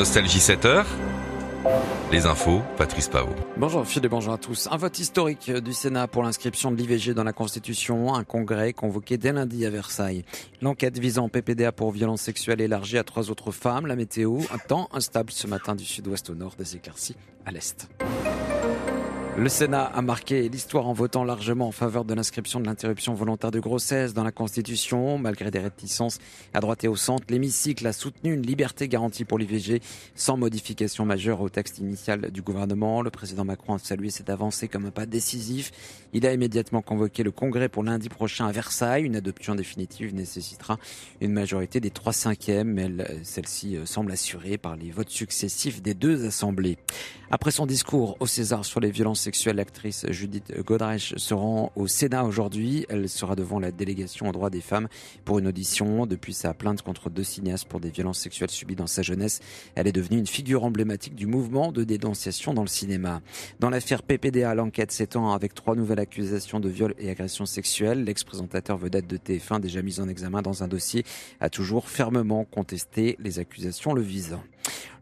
Nostalgie 7 heures. Les infos, Patrice Pao. Bonjour Philippe et bonjour à tous. Un vote historique du Sénat pour l'inscription de l'IVG dans la Constitution, un congrès convoqué dès lundi à Versailles. L'enquête visant PPDA pour violences sexuelles élargie à trois autres femmes, la météo, un temps instable ce matin du sud-ouest au nord, des éclaircies à l'est. Le Sénat a marqué l'histoire en votant largement en faveur de l'inscription de l'interruption volontaire de grossesse dans la Constitution. Malgré des réticences à droite et au centre, l'hémicycle a soutenu une liberté garantie pour l'IVG sans modification majeure au texte initial du gouvernement. Le président Macron a salué cette avancée comme un pas décisif. Il a immédiatement convoqué le congrès pour lundi prochain à Versailles. Une adoption définitive nécessitera une majorité des trois cinquièmes, mais celle-ci euh, semble assurée par les votes successifs des deux assemblées. Après son discours au César sur les violences l'actrice Judith Godrèche se rend au Sénat aujourd'hui. Elle sera devant la délégation aux droits des femmes pour une audition. Depuis sa plainte contre deux cinéastes pour des violences sexuelles subies dans sa jeunesse, elle est devenue une figure emblématique du mouvement de dénonciation dans le cinéma. Dans l'affaire PPDA, l'enquête s'étend avec trois nouvelles accusations de viol et agression sexuelle. L'ex-présentateur vedette de TF1, déjà mis en examen dans un dossier, a toujours fermement contesté les accusations le visant.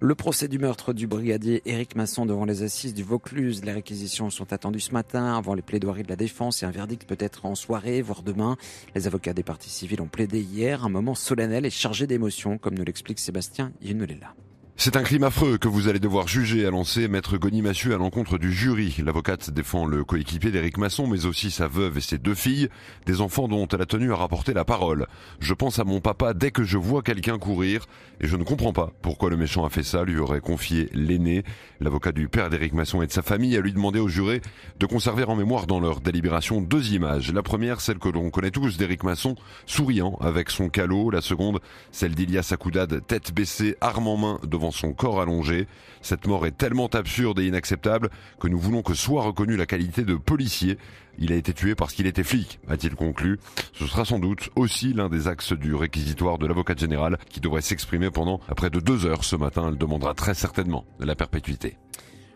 Le procès du meurtre du brigadier Éric Masson devant les assises du Vaucluse. Les réquisitions sont attendues ce matin avant les plaidoiries de la défense et un verdict peut-être en soirée, voire demain. Les avocats des parties civiles ont plaidé hier un moment solennel et chargé d'émotion, comme nous l'explique Sébastien Yenelela. C'est un crime affreux que vous allez devoir juger, a lancé Maître Goni Massu à l'encontre du jury. L'avocate défend le coéquipier d'Éric Masson, mais aussi sa veuve et ses deux filles, des enfants dont elle a tenu à rapporter la parole. Je pense à mon papa dès que je vois quelqu'un courir, et je ne comprends pas pourquoi le méchant a fait ça, lui aurait confié l'aîné. L'avocat du père d'Éric Masson et de sa famille a lui demandé au juré de conserver en mémoire dans leur délibération deux images. La première, celle que l'on connaît tous d'Éric Masson, souriant avec son calot. La seconde, celle d'Ilias Akoudad, tête baissée, arme en main devant son corps allongé. Cette mort est tellement absurde et inacceptable que nous voulons que soit reconnue la qualité de policier. Il a été tué parce qu'il était flic, a-t-il conclu. Ce sera sans doute aussi l'un des axes du réquisitoire de l'avocat général qui devrait s'exprimer pendant près de deux heures ce matin. Elle demandera très certainement la perpétuité.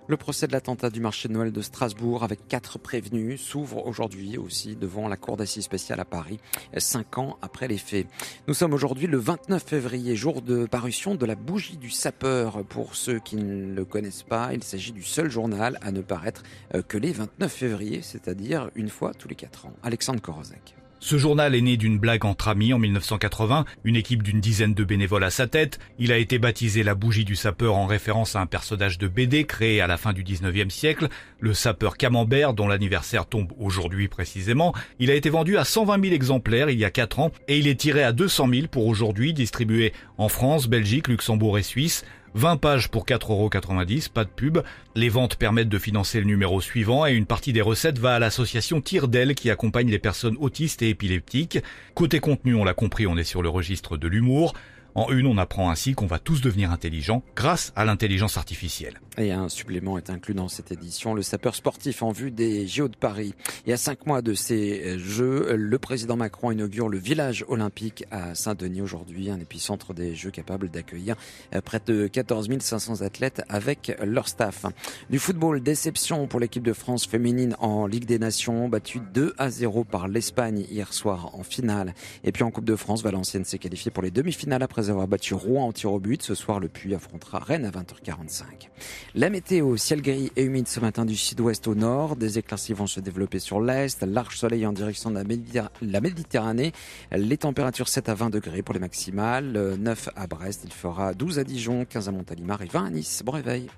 Le procès de l'attentat du marché de Noël de Strasbourg avec quatre prévenus s'ouvre aujourd'hui aussi devant la Cour d'assises spéciale à Paris, cinq ans après les faits. Nous sommes aujourd'hui le 29 février, jour de parution de la bougie du sapeur. Pour ceux qui ne le connaissent pas, il s'agit du seul journal à ne paraître euh, que les 29 février, c'est-à-dire une fois tous les quatre ans. Alexandre Korozek. Ce journal est né d'une blague entre amis en 1980, une équipe d'une dizaine de bénévoles à sa tête. Il a été baptisé la bougie du sapeur en référence à un personnage de BD créé à la fin du 19e siècle, le sapeur Camembert dont l'anniversaire tombe aujourd'hui précisément. Il a été vendu à 120 000 exemplaires il y a 4 ans et il est tiré à 200 000 pour aujourd'hui, distribué en France, Belgique, Luxembourg et Suisse. 20 pages pour 4,90€, pas de pub. Les ventes permettent de financer le numéro suivant et une partie des recettes va à l'association Tire d'elle qui accompagne les personnes autistes et épileptiques. Côté contenu, on l'a compris, on est sur le registre de l'humour. En une, on apprend ainsi qu'on va tous devenir intelligents grâce à l'intelligence artificielle. Et un supplément est inclus dans cette édition, le sapeur sportif en vue des JO de Paris. Et à cinq mois de ces Jeux, le président Macron inaugure le village olympique à Saint-Denis aujourd'hui, un épicentre des Jeux capable d'accueillir près de 14 500 athlètes avec leur staff. Du football, déception pour l'équipe de France féminine en Ligue des Nations, battue 2 à 0 par l'Espagne hier soir en finale. Et puis en Coupe de France, Valenciennes s'est qualifiée pour les demi-finales après avoir battu Rouen en tir au but. Ce soir, le Puy affrontera Rennes à 20h45. La météo, ciel gris et humide ce matin du sud-ouest au nord. Des éclaircies vont se développer sur l'est. Large soleil en direction de la, Méditerranée. Les températures 7 à 20 degrés pour les maximales. 9 à Brest. Il fera 12 à Dijon, 15 à Montalimar et 20 à Nice. Bon réveil.